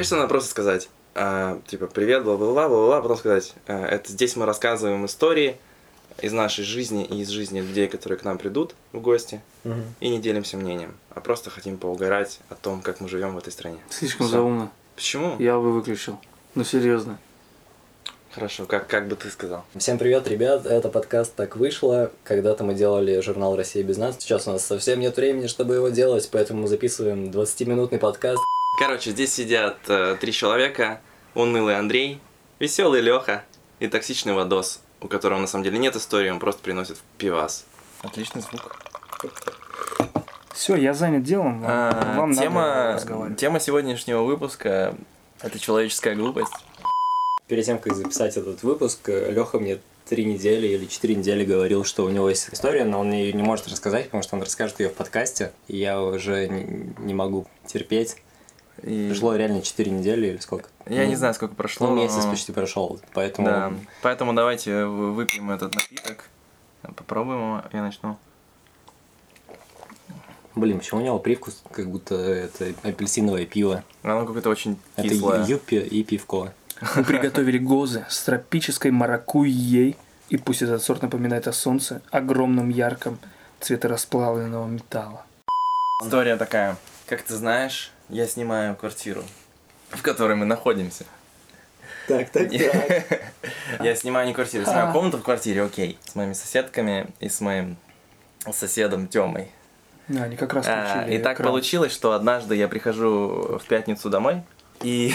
кажется, надо просто сказать, а, типа, привет, бла-бла-бла, бла-бла, потом сказать, а, это здесь мы рассказываем истории из нашей жизни и из жизни людей, которые к нам придут в гости, Мгм. и не делимся мнением, а просто хотим поугарать о том, как мы живем в этой стране. Слишком Всё. заумно. Почему? Я бы выключил. Ну серьезно. Хорошо, как, как бы ты сказал? Всем привет, ребят, это подкаст «Так вышло». Когда-то мы делали журнал «Россия без нас». Сейчас у нас совсем нет времени, чтобы его делать, поэтому мы записываем 20-минутный подкаст. Короче, здесь сидят э, три человека. Унылый Андрей, веселый Леха и токсичный Вадос, у которого на самом деле нет истории, он просто приносит пивас. Отличный звук. Все, я занят делом. Вам, А, вам надо тема, разговаривать. тема сегодняшнего выпуска – это человеческая глупость. Перед тем, как записать этот выпуск, Леха мне три недели или четыре недели говорил, что у него есть история, но он ее не может рассказать, потому что он расскажет ее в подкасте, и я уже не, не могу терпеть. И Прошло реально четыре недели или сколько? Я Ну, не знаю, сколько прошло. Ну, месяц почти прошел, поэтому... Да. Поэтому давайте вы- выпьем этот напиток. Попробуем его, я начну. Блин, почему у него привкус, как будто это апельсиновое пиво? Оно какое-то очень Это кислое. юппи и пивко. Мы приготовили гозы с тропической маракуйей, и пусть этот сорт напоминает о солнце, огромном ярком цвета расплавленного металла. История такая. Как ты знаешь, я снимаю квартиру, в которой мы находимся. Так, так, Я снимаю не квартиру, я снимаю комнату в квартире, окей. С моими соседками и с моим соседом Тёмой. Да, они как раз А, И так экран. получилось, что однажды я прихожу в пятницу домой, и,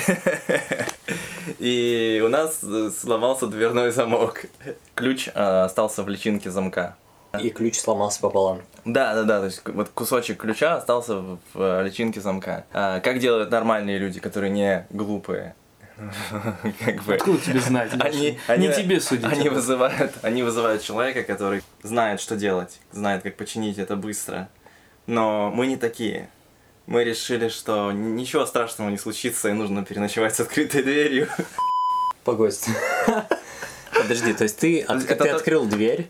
и у нас сломался дверной замок. Ключ э, остался в личинке замка. И ключ сломался пополам. Да, да, да, то есть вот кусочек ключа остался в, в, э, личинке замка. А, как делают нормальные люди, которые не глупые? Как бы. Откуда тебе знать? Они, они, Не тебе судить. Они вызывают, они вызывают человека, который знает, что делать, знает, как починить это быстро. Но мы не такие. Мы решили, что ничего страшного не случится, и нужно переночевать с открытой дверью. Погодь. Подожди, то есть ты, от- Это ты тот- открыл дверь,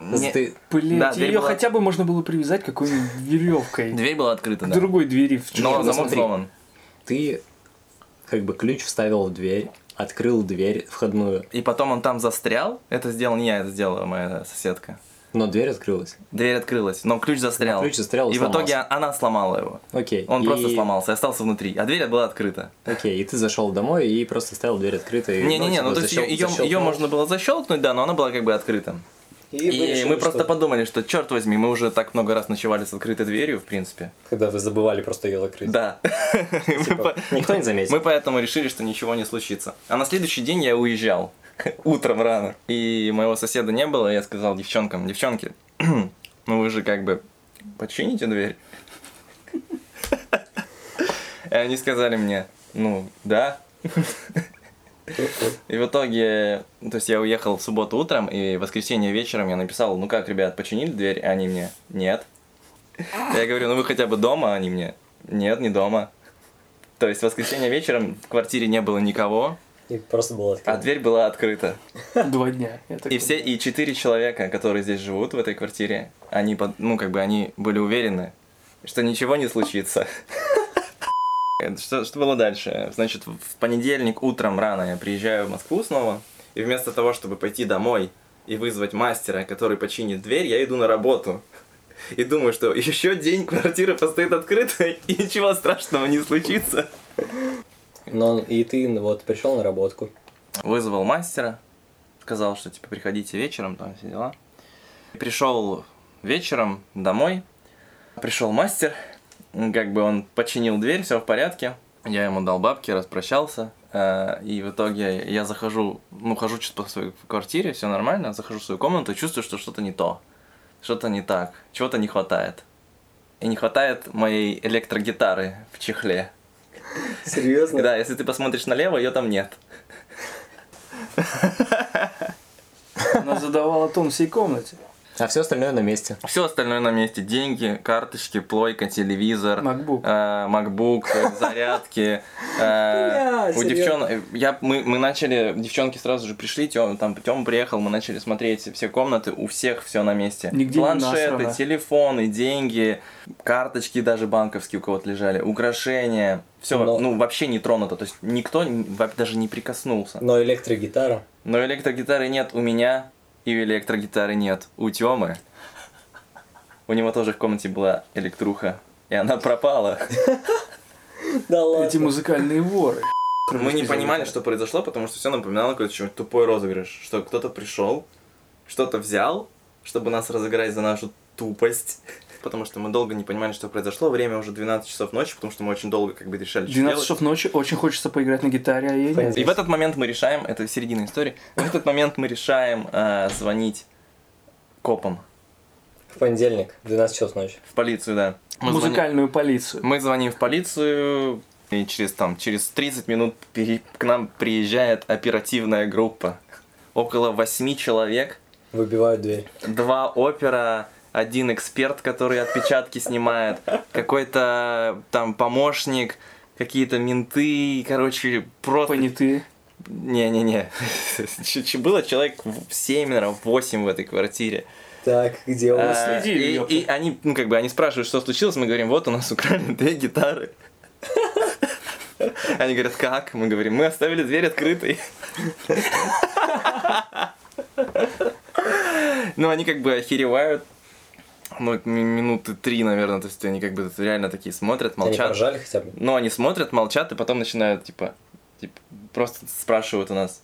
Не- ты... Блин, Да, дверь ее была- хотя бы можно было привязать какой-нибудь веревкой Дверь была открыта, к да. другой двери в Но замок сломан. ты как бы ключ вставил в дверь, открыл дверь входную, И потом он там застрял. Это сделал не я, это сделала моя соседка. но дверь открылась. Дверь открылась, но ключ застрял. Но ключ застрял и И в итоге она сломала его. Окей. Он и- просто сломался и остался внутри. А дверь была открыта. Окей, и ты зашел домой и просто оставил дверь открытой. Не-не-не, типа, ну то есть ее, ее, можно было защелкнуть, да, но она была как бы открыта. И, И, решили, мы просто что- подумали, что черт возьми, мы уже так много раз ночевали с открытой дверью, в принципе. Когда вы забывали просто ее закрыть. Да. Типа, никто не заметил. Мы поэтому решили, что ничего не случится. А на следующий день я уезжал. Утром рано. И моего соседа не было, я сказал девчонкам, девчонки, ну вы же как бы почините дверь. И они сказали мне, ну да. И в итоге, то есть я уехал в субботу утром, и в воскресенье вечером я написал, ну как, ребят, починили дверь? Они мне, нет. Я говорю, ну вы хотя бы дома? Они мне, нет, не дома. То есть в воскресенье вечером в квартире не было никого, И просто было а открыто. дверь была открыта. Два дня. И все, и четыре человека, которые здесь живут в этой квартире, они, под- ну, как бы, они были уверены, что ничего не случится. Что, что было дальше? Значит, в понедельник утром рано я приезжаю в Москву снова, и вместо того, чтобы пойти домой и вызвать мастера, который починит дверь, я иду на работу. И думаю, что еще день квартира постоит открытой, и ничего страшного не случится. Но и ты ну, вот пришел на работку. вызвал мастера, сказал, что типа приходите вечером, там все дела. Пришел вечером домой, пришел мастер, как бы он починил дверь, все в порядке. Я ему дал бабки, распрощался. э, И в итоге я захожу, ну, хожу что-то по своей квартире, все нормально, захожу в свою комнату и чувствую, что что-то не то. Что-то не так, чего-то не хватает. И не хватает моей электрогитары в чехле. Серьезно? Да, если ты посмотришь налево, ее там нет. Она задавала тон всей комнате. А все остальное на месте. Все остальное на месте. Деньги, карточки, плойка, телевизор, MacBook. э, MacBook, зарядки. э, У девчонок... Я, мы, мы начали... Девчонки сразу же пришли, Тём, там Тём приехал, мы начали смотреть все комнаты, у всех все на месте. Нигде Планшеты, телефоны, деньги, карточки даже банковские у кого-то лежали, украшения. Все, Но- ну, вообще не тронуто. То есть никто даже не прикоснулся. Но электрогитара. Но электрогитары нет у меня, и электрогитары нет у Тёмы. У него тоже в комнате была электруха, и она пропала. Да ладно. Эти музыкальные воры. Мы не понимали, что произошло, потому что все напоминало какой-то тупой розыгрыш. Что кто-то пришел, что-то взял, чтобы нас разыграть за нашу тупость. Потому что мы долго не понимали, что произошло. Время уже 12 часов ночи, потому что мы очень долго как бы решали, что 12 делать. часов ночи, очень хочется поиграть на гитаре, а ей нет. И в этот момент мы решаем, это середина истории, в этот момент мы решаем э, звонить копам В понедельник, 12 часов ночи. в полицию, да. Мы звоним- Музыкальную полицию. Мы звоним в полицию, и через, там, через 30 минут пере- к нам приезжает оперативная группа. Около 8 человек, Выбивают дверь. два опера, один эксперт, который отпечатки снимает, какой-то там помощник, какие-то менты, короче, просто... Понятые. Не-не-не. Было человек 7, наверное, 8 в этой квартире. Так, где у А, нас? следили, и, и они, ну, как бы, они спрашивают, что случилось, мы говорим, вот у нас украли две гитары. Они говорят, как? Мы говорим, мы оставили дверь открытой. Ну, они как бы охеревают. Ну, ми- минуты три, наверное, то есть они как бы реально такие смотрят, Они молчат. поржали хотя бы? Ну, они смотрят, молчат, и потом начинают, типа, типа просто спрашивают у нас,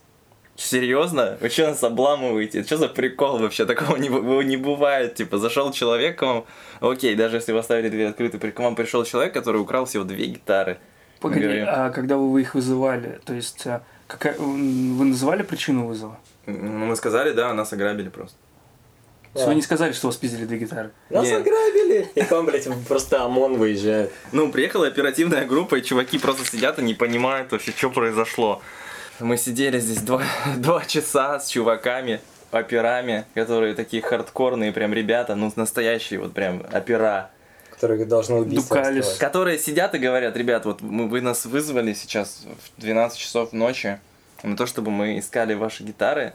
Серьезно? Вы что нас обламываете? Что за прикол вообще? Такого не, не бывает. Типа, зашел человек к вам, окей, даже если вы оставили дверь открытой, к вам пришел человек, который украл всего две гитары. Погоди, говорим, а когда вы их вызывали, то есть а, какая, вы называли причину вызова? Ну, мы сказали, да, нас ограбили просто. Есть вы не сказали, что у вас пиздили две гитары? Нас Нет. ограбили! И к вам, блядь, просто ОМОН выезжает. Ну, приехала оперативная группа, и чуваки просто сидят и не понимают вообще, что произошло. Мы сидели здесь два, два часа с чуваками, операми, которые такие хардкорные прям ребята, ну, настоящие вот прям опера. Которые должны раскрывать. Которые сидят и говорят, ребят, вот мы, вы нас вызвали сейчас в 12 часов ночи на то, чтобы мы искали ваши гитары,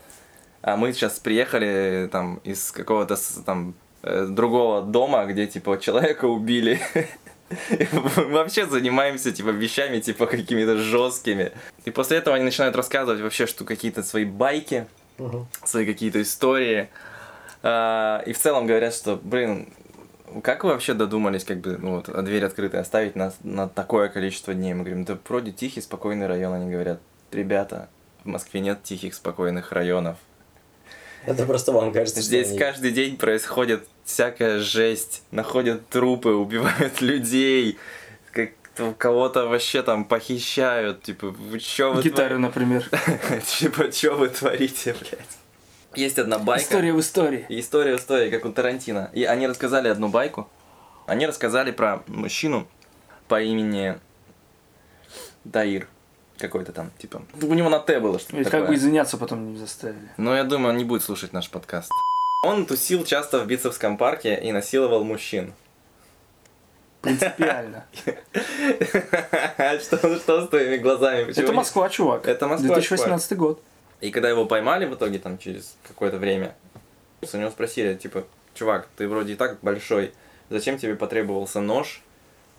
а мы сейчас приехали там из какого-то там э, другого дома, где типа человека убили. Мы Вообще занимаемся типа вещами типа какими-то жесткими. И после этого они начинают рассказывать вообще, что какие-то свои байки, свои какие-то истории. А, И в целом говорят, что, блин, как вы вообще додумались, как бы, ну вот, а дверь открытой оставить на, на такое количество дней? Мы говорим, да вроде тихий, спокойный район. Они говорят, ребята, в Москве нет тихих, спокойных районов. Это просто вам кажется, Здесь они- каждый день происходит всякая жесть. Находят трупы, убивают людей. Как кого-то вообще там похищают. Типа, вы чё вы Гитары, например. творите? Типа, чё вы творите, блядь? Есть одна байка. История в истории. История в истории, как у Тарантино. И они рассказали одну байку. Они рассказали про мужчину по имени Даир. Какой-то там, типа. У него на Т было что-то Ведь такое. как бы извиняться потом не заставили. Но я думаю, он не будет слушать наш подкаст. Он тусил часто в бицепском парке и насиловал мужчин. Принципиально. Что, что с твоими глазами? Почему Это Москва, чувак. Это Москва, 2018 год. И когда его поймали в итоге, там, через какое-то время, у него спросили, типа, чувак, ты вроде и так большой, зачем тебе потребовался нож,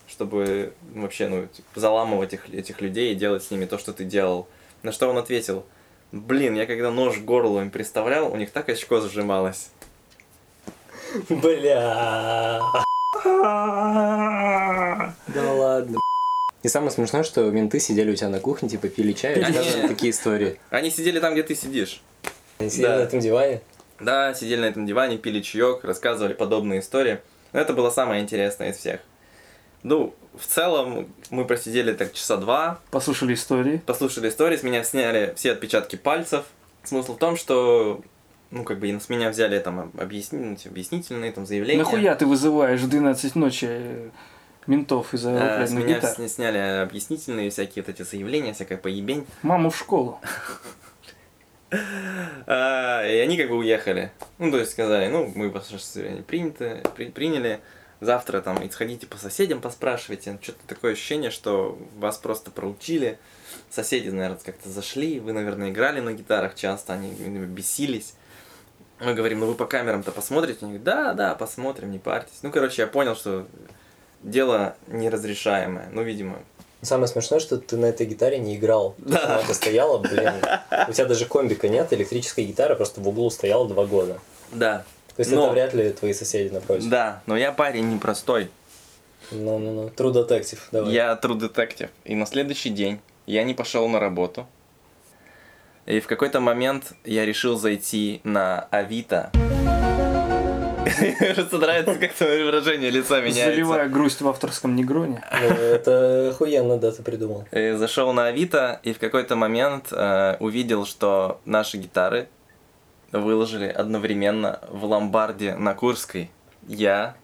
чтобы ну, вообще, ну, типа, заламывать этих, этих людей и делать с ними то, что ты делал? На что он ответил, блин, я когда нож к горлу им приставлял, у них так очко сжималось. Бля. Да ладно. И самое смешное, что менты сидели у тебя на кухне, типа пили чай рассказывали такие истории. Они сидели там, где ты сидишь. Они сидели Да. на этом диване. Да, сидели на этом диване, пили чаек, рассказывали подобные истории. Но это было самое интересное из всех. Ну, в целом, мы просидели так часа два, Послушали истории. послушали истории, с меня сняли все отпечатки пальцев. Смысл в том, что, ну, как бы с меня взяли там объясни- ну, типа, объяснительные там заявления. Нахуя ты вызываешь в 12 ночи э, ментов из-за Э, С меня гитар? сня- сняли объяснительные всякие вот эти заявления, всякая поебень. Маму в школу. А, И они как бы уехали. Ну, то есть сказали, ну, мы ваше состояние принято, при- приняли. Завтра там и сходите по соседям поспрашивайте. Что-то такое ощущение, что вас просто проучили. Соседи, наверное, как-то зашли. Вы, наверное, играли на гитарах часто, они бесились. Мы говорим, ну вы по камерам-то посмотрите? Они говорят, да, да, посмотрим, не парьтесь. Ну, короче, я понял, что дело неразрешаемое. Ну, видимо, Самое смешное, что ты на этой гитаре не играл. Да. Она стояла, блин. У тебя даже комбика нет, электрическая гитара просто в углу стояла два года. да. То есть Но- это вряд ли твои соседи напротив. Да, но я парень непростой. Ну-ну-ну. True Detective, давай. Я true detective. И на следующий день я не пошел на работу. И в какой-то момент я решил зайти на Авито. Просто нравится, как твое выражение лица меняется. Заливая грусть в авторском негроне. Ну, Это охуенно, да, ты придумал. И Зашел на Авито и в какой-то момент э, увидел, что наши гитары выложили одновременно в ломбарде на Курской. Я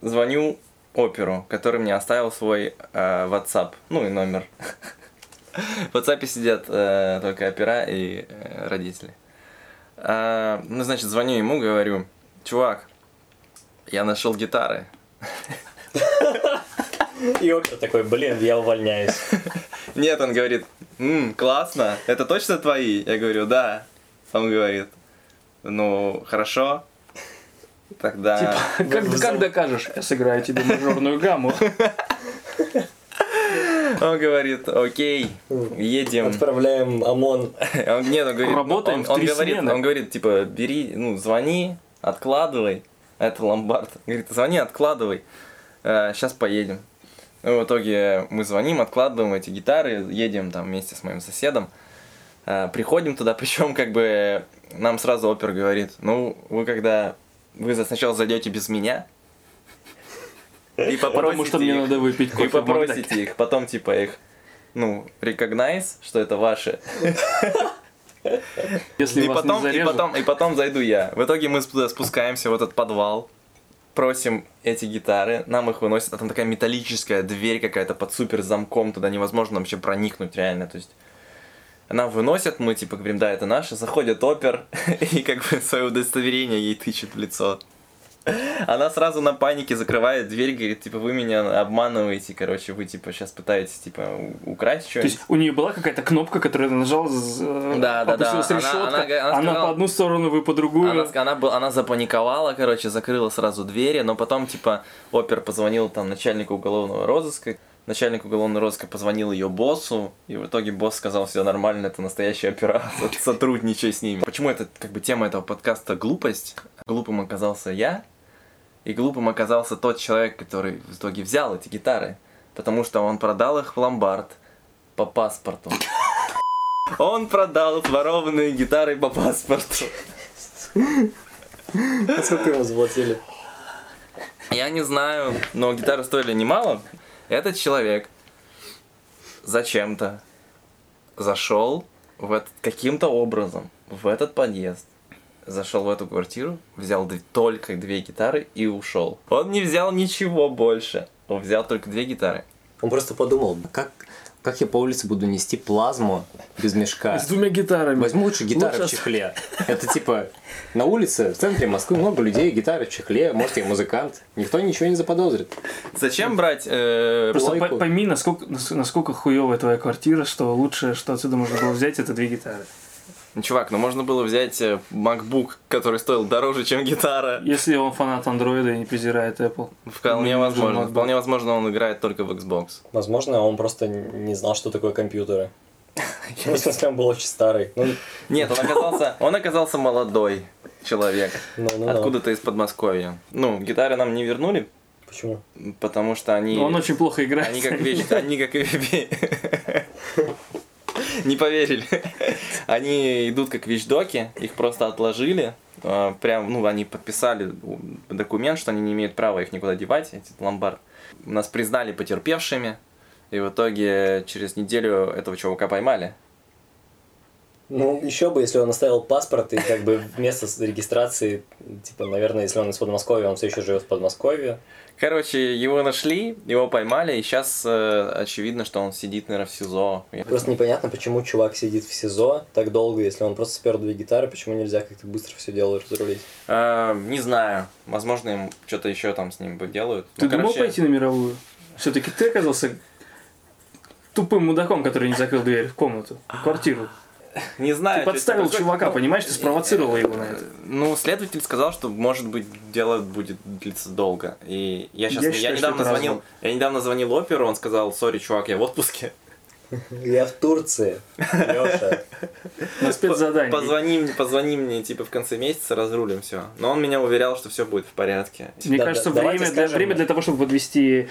звоню оперу, который мне оставил свой э, WhatsApp, ну и номер. В WhatsApp сидят э, только опера и э, родители. А, ну, значит, звоню ему, говорю, чувак, я нашел гитары. И Опер такой, блин, я увольняюсь. Нет, он говорит, «М, классно, это точно твои? Я говорю, да. Он говорит, ну, хорошо. Тогда... Типа, как, в как докажешь? Я сыграю тебе мажорную гамму. Он говорит, окей, едем. Отправляем ОМОН. Он, нет, он говорит, Работаем он, он говорит, смены. он говорит, типа, бери, ну, звони, откладывай. Это ломбард. Говорит, звони, откладывай. сейчас поедем. Ну, в итоге мы звоним, откладываем эти гитары, едем там вместе с моим соседом. Э, приходим туда, причем как бы нам сразу опер говорит, ну, вы когда вы сначала зайдете без меня, и Потому попросите что мне их- надо выпить и кофе. Макдаке. попросите их, потом типа их, ну, recognize, что это ваши. Если И потом, не и, потом, и потом зайду я. В итоге мы туда спускаемся в этот подвал, просим эти гитары, нам их выносят, а там такая металлическая дверь какая-то под супер замком, туда невозможно вообще проникнуть реально, то есть нам выносят, мы типа говорим, да, это наши, заходит опер и как бы свое удостоверение ей тычет в лицо. Она сразу на панике закрывает дверь, говорит, типа, вы меня обманываете, короче, вы, типа, сейчас пытаетесь, типа, украсть То что-нибудь. есть у нее была какая-то кнопка, которую она нажала, з- Да, да, да. Она- решетка, она- она она, сказала- по одну сторону, вы по другую. Она, она, был- она запаниковала, короче, закрыла сразу двери, но потом, типа, опер позвонил там начальнику уголовного розыска, начальник уголовного розыска позвонил ее боссу, и в итоге босс сказал, все нормально, это настоящая операция, сотрудничай с ними. Почему это, как бы, тема этого подкаста глупость? Глупым оказался я, и глупым оказался тот человек, который в итоге взял эти гитары, потому что он продал их в ломбард по паспорту. Он продал ворованные гитары по паспорту. А Сколько ему заплатили? Я не знаю, но гитары стоили немало. Этот человек зачем-то зашел в этот, каким-то образом в этот подъезд, зашел в эту квартиру, взял только две гитары и ушел. Он не взял ничего больше. Он взял только две гитары. Он просто подумал, как, как я по улице буду нести плазму без мешка? С двумя гитарами. Возьму лучше гитары Лучше в чехле. Это типа на улице, в центре Москвы много людей, гитары в чехле, может, я музыкант. Никто ничего не заподозрит. Зачем брать э, Просто по- пойми, насколько, нас- насколько хуевая твоя квартира, что лучшее, что отсюда можно было взять, это две гитары. Ну, Чувак, ну можно было взять э, MacBook, который стоил дороже, чем гитара. Если он фанат андроида и не презирает Apple. Вполне Ну, возможно. Вполне возможно, он играет только в Xbox. Возможно, он просто не знал, что такое компьютеры. Ну, смысле, он был очень старый. Ну, Нет, он оказался, он оказался молодой человек. Откуда-то из Подмосковья. Ну, гитары нам не вернули, Почему? потому что они... Но он очень плохо играет. Они как вещь, они как Не поверили. Они идут как вещдоки, их просто отложили. а, Прям, ну, они подписали документ, что они не имеют права их никуда девать, эти ломбард. Нас признали потерпевшими, и в итоге через неделю этого чувака поймали. Ну, еще бы, если он оставил паспорт и как бы вместо с- регистрации, типа, наверное, если он из Подмосковья, он все еще живет в Подмосковье. Короче, его нашли, его поймали, и сейчас очевидно, что он сидит, наверное, в СИЗО. Просто непонятно, почему чувак сидит в СИЗО так долго, если он просто спер две гитары, почему нельзя как-то быстро все дело разрулить. Э, не знаю. Возможно, им что-то еще там с ним делают. Ты Ну, думал короче, пойти на мировую? Все-таки ты оказался тупым мудаком, который не закрыл дверь в комнату, в квартиру. Не знаю. Ты подставил происходит. чувака, Ну, понимаешь? Ты спровоцировал его на это. Ну, следователь сказал, что, может быть, дело будет длиться долго. И я сейчас, Я я, считаю, что недавно звонил, развод. я недавно звонил оперу, он сказал, сори, чувак, я в отпуске. Я в Турции, Леша. На спецзадании. Позвони, мне- позвони мне, типа, в конце месяца, разрулим все. Но он меня уверял, что все будет в порядке. Мне Да, кажется, да, время, для, время для того, чтобы подвести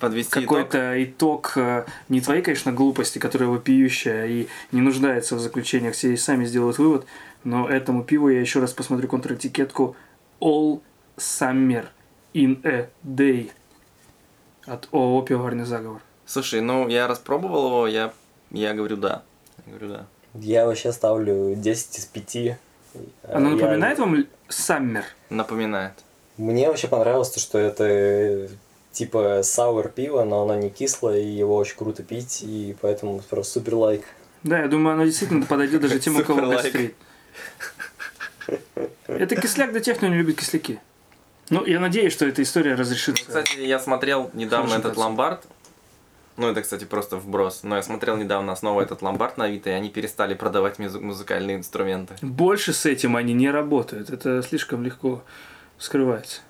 Подвести какой-то итог, э, не твоей, конечно, глупости, которая вопиющая и не нуждается в заключениях, все и сами сделают вывод, но этому пиву я еще раз посмотрю контратикетку All Summer in a Day от ООО «Пивоварный заговор». Слушай, ну, я распробовал его, я, я говорю да. Я говорю да. Я вообще ставлю 10 из 5. Оно Я- напоминает вам Summer? Напоминает. Мне вообще понравилось то, что это э, типа сауэр пиво, но оно не кислое, и его очень круто пить, и поэтому просто супер лайк. Да, я думаю, оно действительно подойдет даже тем, у кого гастрит. Это кисляк для тех, кто не любит кисляки. Ну, я надеюсь, что эта история разрешится. Кстати, я смотрел недавно этот ломбард. Ну, это, кстати, просто вброс. Но я смотрел недавно снова этот ломбард на Авито, и они перестали продавать музы- музыкальные инструменты. Больше с этим они не работают. Это слишком легко скрывается.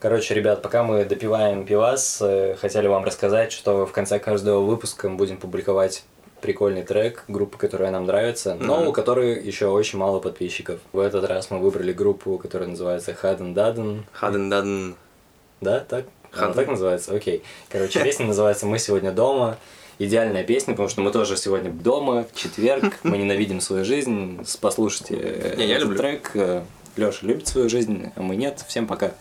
Короче, ребят, пока мы допиваем пивас, э, хотели вам рассказать, что в конце каждого выпуска мы будем публиковать прикольный трек группы, которая нам нравится, но Мгм. у которой еще очень мало подписчиков. В этот раз мы выбрали группу, которая называется Hadden Dadden. Хаден-даден. Да, так? Hadden. так называется? Окей. Короче, песня называется «Мы сегодня дома». Идеальная песня, потому что мы тоже сегодня дома, четверг, мы ненавидим свою жизнь. Послушайте этот трек. Леша любит свою жизнь, а мы нет. Всем пока.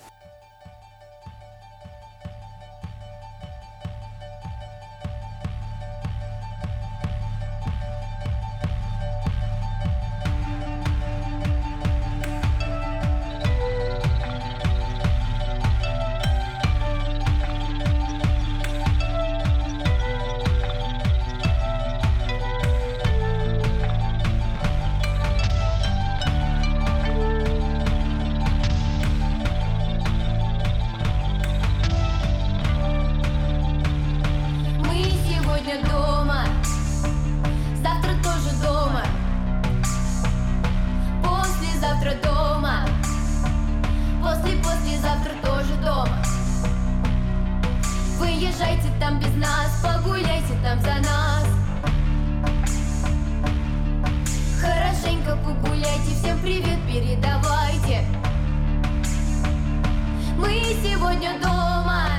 Выезжайте там без нас, погуляйте там за нас. Хорошенько погуляйте, всем привет передавайте. Мы сегодня дома.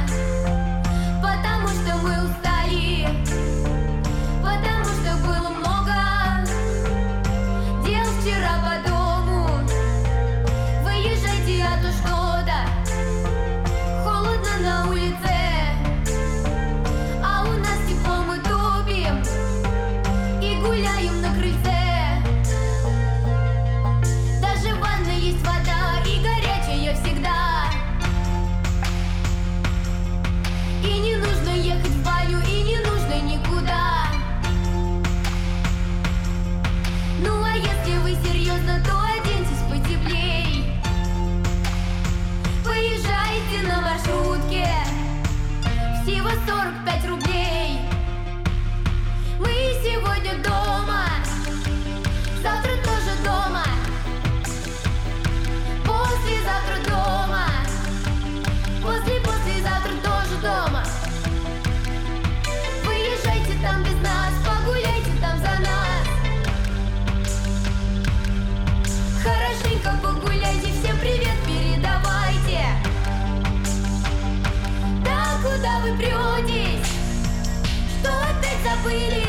Забыли?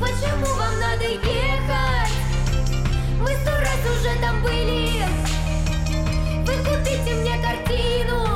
Почему вам надо ехать? Мы сто раз уже там были вы купите мне картину